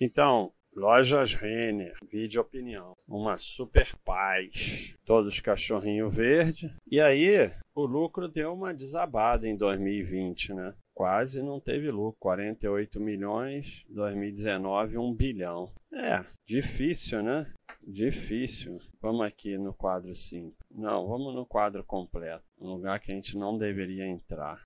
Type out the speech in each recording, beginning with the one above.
Então, Lojas Renner, vídeo opinião. Uma super paz. Todos cachorrinho verde. E aí, o lucro deu uma desabada em 2020, né? Quase não teve lucro. 48 milhões, 2019, 1 bilhão. É, difícil, né? Difícil. Vamos aqui no quadro 5. Não, vamos no quadro completo. Um lugar que a gente não deveria entrar.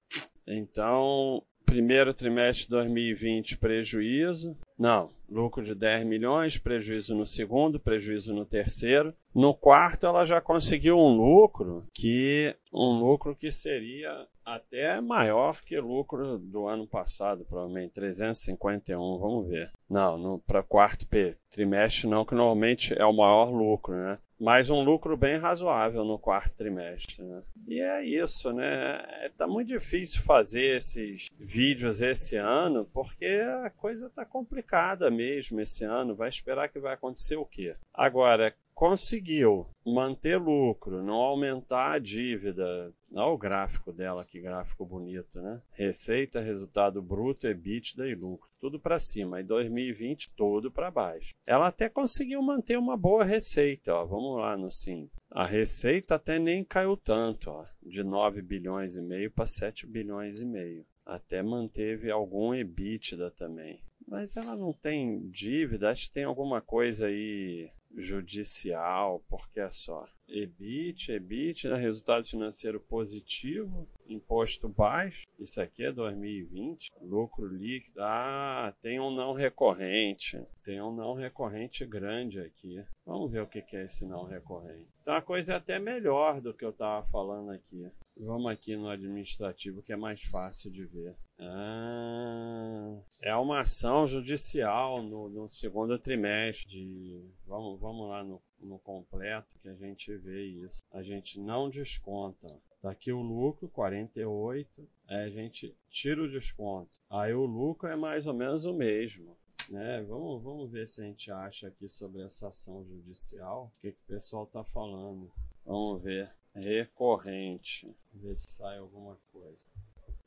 Então, primeiro trimestre de 2020, prejuízo. Não, lucro de 10 milhões, prejuízo no segundo, prejuízo no terceiro. No quarto, ela já conseguiu um lucro que um lucro que seria até maior que o lucro do ano passado, provavelmente 351, vamos ver. Não, para quarto P, trimestre não, que normalmente é o maior lucro, né? Mas um lucro bem razoável no quarto trimestre, né? E é isso, né? É, tá muito difícil fazer esses vídeos esse ano, porque a coisa tá complicada mesmo esse ano. Vai esperar que vai acontecer o quê? Agora, conseguiu manter lucro, não aumentar a dívida. Olha o gráfico dela, que gráfico bonito, né? Receita, resultado bruto, EBITDA e lucro, tudo para cima. E 2020 todo para baixo. Ela até conseguiu manter uma boa receita, ó. Vamos lá no sim. A receita até nem caiu tanto, ó, de 9 bilhões e meio para 7 bilhões e meio. Até manteve algum EBITDA também. Mas ela não tem dívida, acho que tem alguma coisa aí judicial, porque é só EBIT, EBIT, né, resultado financeiro positivo, imposto baixo, isso aqui é 2020, lucro líquido, ah, tem um não recorrente, tem um não recorrente grande aqui. Vamos ver o que é esse não recorrente. Então a coisa é até melhor do que eu estava falando aqui. Vamos aqui no administrativo que é mais fácil de ver. Ah, é uma ação judicial no, no segundo trimestre. De, vamos, vamos lá no, no completo que a gente vê isso. A gente não desconta. Tá aqui o lucro, 48. Aí a gente tira o desconto. Aí o lucro é mais ou menos o mesmo. Né? Vamos, vamos ver se a gente acha aqui sobre essa ação judicial. O que, que o pessoal está falando. Vamos ver. Recorrente. Ver se sai alguma coisa.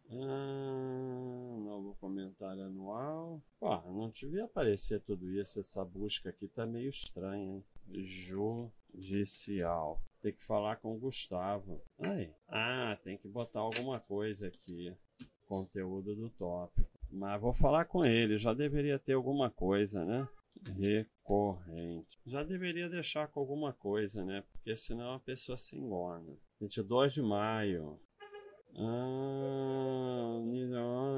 Ah, novo comentário anual. Pô, não devia aparecer tudo isso. Essa busca aqui tá meio estranha, hein? Judicial. Tem que falar com o Gustavo. Aí. Ah, tem que botar alguma coisa aqui. Conteúdo do tópico. Mas vou falar com ele. Já deveria ter alguma coisa, né? Recorrente. Já deveria deixar com alguma coisa, né? Porque senão a pessoa se engana. 22 de maio. Ah,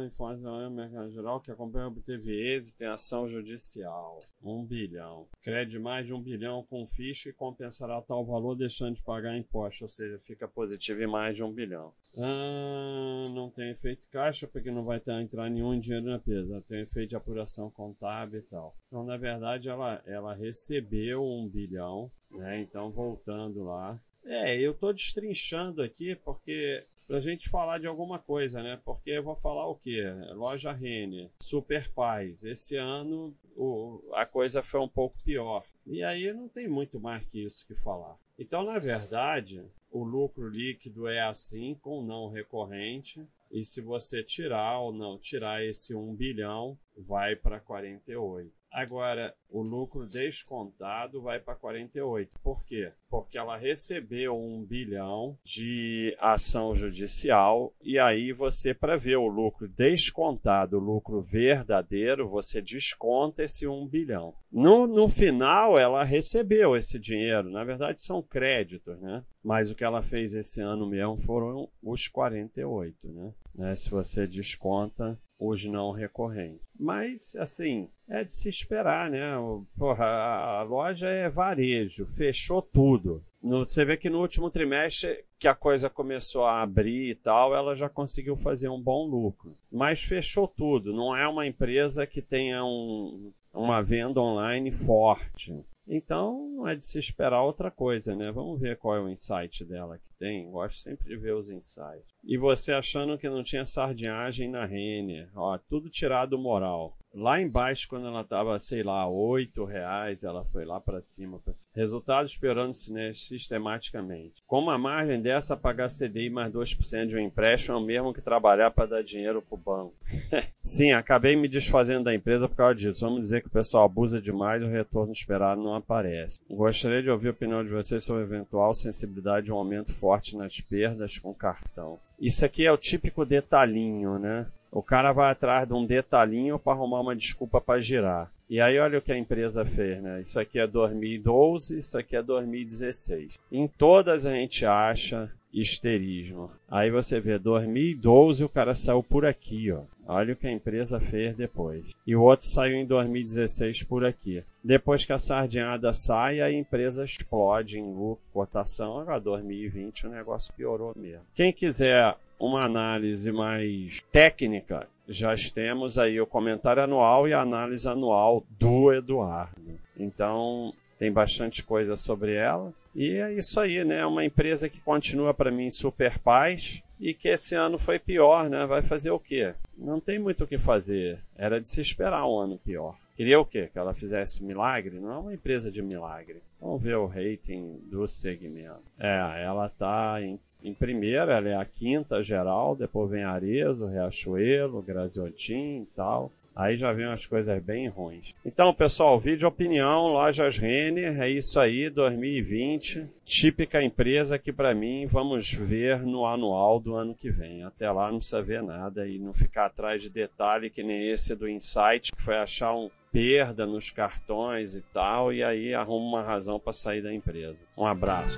informação mercado geral que acompanha obteve êxito em ação judicial. Um bilhão. Crédito mais de um bilhão com ficha e compensará tal valor deixando de pagar imposto, ou seja, fica positivo em mais de um bilhão. Ah, não tem efeito caixa porque não vai ter, entrar nenhum dinheiro na empresa. Tem efeito de apuração contábil e tal. Então, na verdade, ela, ela recebeu um bilhão, né? Então, voltando lá. É, eu estou destrinchando aqui porque pra gente falar de alguma coisa, né? Porque eu vou falar o quê? Loja Renner, Super Paz. Esse ano o, a coisa foi um pouco pior. E aí não tem muito mais que isso que falar. Então, na verdade, o lucro líquido é assim, com não recorrente. E se você tirar ou não tirar esse 1 bilhão, vai para 48. Agora, o lucro descontado vai para 48. Por quê? Porque ela recebeu um bilhão de ação judicial e aí você, para ver o lucro descontado, o lucro verdadeiro, você desconta esse um bilhão. No, no final, ela recebeu esse dinheiro. Na verdade, são créditos, né? Mas o que ela fez esse ano mesmo foram os 48, né? né? Se você desconta os não recorrentes. Mas, assim, é de se esperar, né? Porra, a loja é varejo, fechou tudo. Você vê que no último trimestre que a coisa começou a abrir e tal, ela já conseguiu fazer um bom lucro. Mas fechou tudo, não é uma empresa que tenha um, uma venda online forte. Então, não é de se esperar outra coisa, né? Vamos ver qual é o insight dela que tem. Gosto sempre de ver os insights. E você achando que não tinha sardinhagem na Renner. Ó, tudo tirado moral. Lá embaixo, quando ela estava, sei lá, oito reais, ela foi lá para cima. Pra... Resultado esperando-se né, sistematicamente. Como a margem dessa pagar CDI mais 2% de um empréstimo é o mesmo que trabalhar para dar dinheiro para o banco. Sim, acabei me desfazendo da empresa por causa disso. Vamos dizer que o pessoal abusa demais e o retorno esperado não aparece. Gostaria de ouvir a opinião de vocês sobre a eventual sensibilidade de um aumento forte nas perdas com cartão. Isso aqui é o típico detalhinho, né? O cara vai atrás de um detalhinho para arrumar uma desculpa para girar. E aí olha o que a empresa fez, né? Isso aqui é 2012, isso aqui é 2016. Em todas a gente acha histerismo. Aí você vê 2012 o cara saiu por aqui, ó. Olha o que a empresa fez depois. E o outro saiu em 2016 por aqui. Depois que a sardinhada sai, a empresa explode em cotação. Agora 2020 o negócio piorou mesmo. Quem quiser uma análise mais técnica, já temos aí o comentário anual e a análise anual do Eduardo. Então, tem bastante coisa sobre ela. E é isso aí, né? Uma empresa que continua para mim super paz e que esse ano foi pior, né? Vai fazer o quê? Não tem muito o que fazer. Era de se esperar um ano pior. Queria o quê? Que ela fizesse milagre? Não é uma empresa de milagre. Vamos ver o rating do segmento. É, ela está em em primeira, ela é a quinta geral, depois vem Arezo, Riachuelo, Graziotin e tal. Aí já vem umas coisas bem ruins. Então, pessoal, vídeo opinião, lojas Renner, é isso aí, 2020. Típica empresa que para mim vamos ver no anual do ano que vem. Até lá não precisa ver nada e não ficar atrás de detalhe que nem esse do Insight, que foi achar um perda nos cartões e tal, e aí arruma uma razão para sair da empresa. Um abraço.